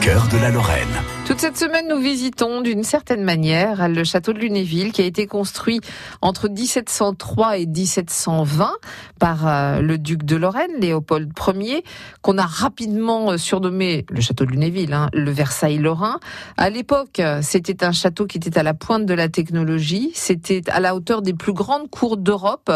cœur de la Lorraine. Toute cette semaine, nous visitons d'une certaine manière le château de Lunéville qui a été construit entre 1703 et 1720 par euh, le duc de Lorraine, Léopold Ier, qu'on a rapidement euh, surnommé le château de Lunéville, hein, le Versailles lorrain. À l'époque, c'était un château qui était à la pointe de la technologie, c'était à la hauteur des plus grandes cours d'Europe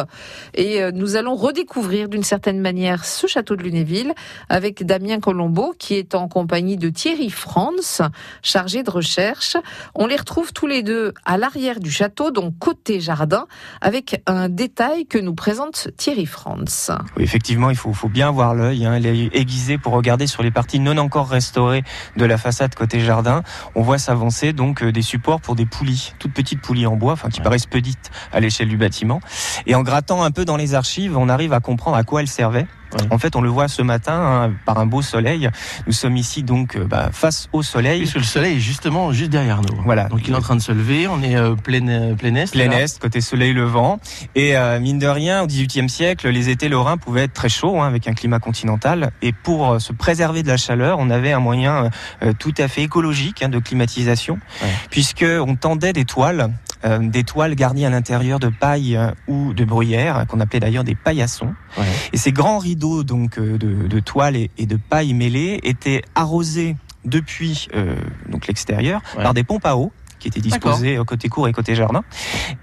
et euh, nous allons redécouvrir d'une certaine manière ce château de Lunéville avec Damien Colombo qui est en compagnie de Thierry Franz, chargé de recherche. On les retrouve tous les deux à l'arrière du château, donc côté jardin, avec un détail que nous présente Thierry Franz. Oui, effectivement, il faut, faut bien voir l'œil, hein, l'œil aiguisé pour regarder sur les parties non encore restaurées de la façade côté jardin. On voit s'avancer donc euh, des supports pour des poulies, toutes petites poulies en bois, enfin qui paraissent petites à l'échelle du bâtiment. Et en grattant un peu dans les archives, on arrive à comprendre à quoi elles servaient. En fait, on le voit ce matin hein, par un beau soleil. Nous sommes ici donc euh, bah, face au soleil. Puisque le soleil est justement juste derrière nous. Voilà. Donc il est en train de se lever. On est euh, plein, euh, plein est. Plein est, côté soleil levant. Et euh, mine de rien, au XVIIIe siècle, les étés lorrains pouvaient être très chauds hein, avec un climat continental. Et pour euh, se préserver de la chaleur, on avait un moyen euh, tout à fait écologique hein, de climatisation, Ouais. puisque on tendait des toiles. Euh, des toiles garnies à l'intérieur de paille euh, ou de bruyère, qu'on appelait d'ailleurs des paillassons. Ouais. Et ces grands rideaux donc euh, de, de toile et, et de paille mêlée étaient arrosés depuis euh, donc l'extérieur Ouais. par des pompes à eau qui étaient disposées côté cour et côté jardin.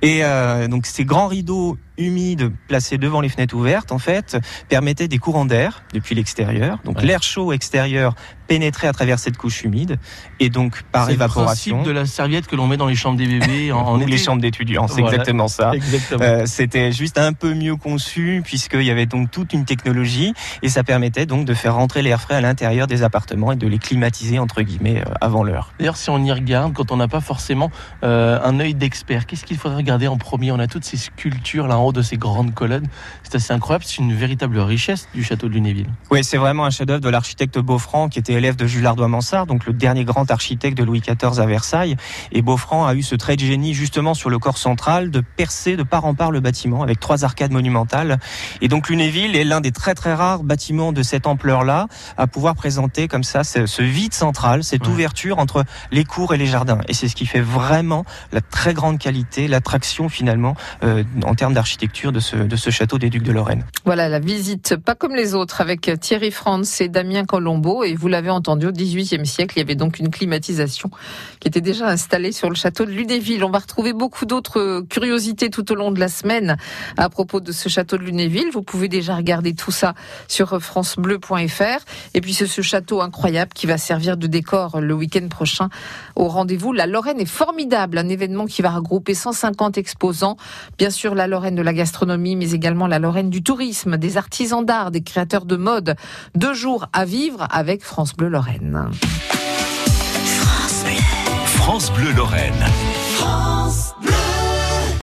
Et euh, donc ces grands rideaux humides placés devant les fenêtres ouvertes, en fait, permettaient des courants d'air depuis l'extérieur. Donc Ouais. l'air chaud extérieur pénétrait à travers cette couche humide et donc par C'est le évaporation. principe de la serviette que l'on met dans les chambres des bébés en, en ou été. les chambres d'étudiants, c'est Voilà. exactement ça. Euh, C'était juste un peu mieux conçu puisqu'il y avait donc toute une technologie et ça permettait donc de faire rentrer l'air frais à l'intérieur des appartements et de les climatiser entre guillemets euh, avant l'heure. D'ailleurs, si on y regarde, quand on n'a pas forcément euh, un œil d'expert, qu'est-ce qu'il faudrait regarder en premier? On a toutes ces sculptures là en haut de ces grandes colonnes. C'est assez incroyable. C'est une véritable richesse du château de Lunéville. Oui, c'est vraiment un chef-d'œuvre de l'architecte Beaufranc qui était élève de Jules Ardois-Mansart, donc le dernier grand architecte de Louis XIV à Versailles. Et Beaufranc a eu ce trait de génie justement sur le corps central de percer de part en part le bâtiment avec trois arcades monumentales. Et donc Lunéville est l'un des très très rares bâtiments de cette ampleur-là à pouvoir présenter comme ça ce, vide central, cette Ouais. ouverture entre les cours et les jardins. Et c'est ce qui fait vraiment la très grande qualité, l'attraction finalement euh, en termes d'architecture de ce, de ce château des Ducs de Lorraine. Voilà la visite, pas comme les autres, avec Thierry Franz et Damien Colombo. Et vous l'avez entendu, au XVIIIe siècle, il y avait donc une climatisation qui était déjà installée sur le château de Lunéville. On va retrouver beaucoup d'autres curiosités tout au long de la semaine à propos de ce château de Lunéville. Vous pouvez déjà regarder tout ça sur francebleu.fr. Et puis c'est ce château incroyable qui va servir de décor le week-end prochain au rendez-vous. La Lorraine est formidable, un événement qui va regrouper 150 exposants. Bien sûr, la Lorraine de la gastronomie, mais également la Lorraine du tourisme, des artisans d'art, des créateurs de mode. Deux jours à vivre avec France Bleu Lorraine. France Bleu Lorraine. France Bleu.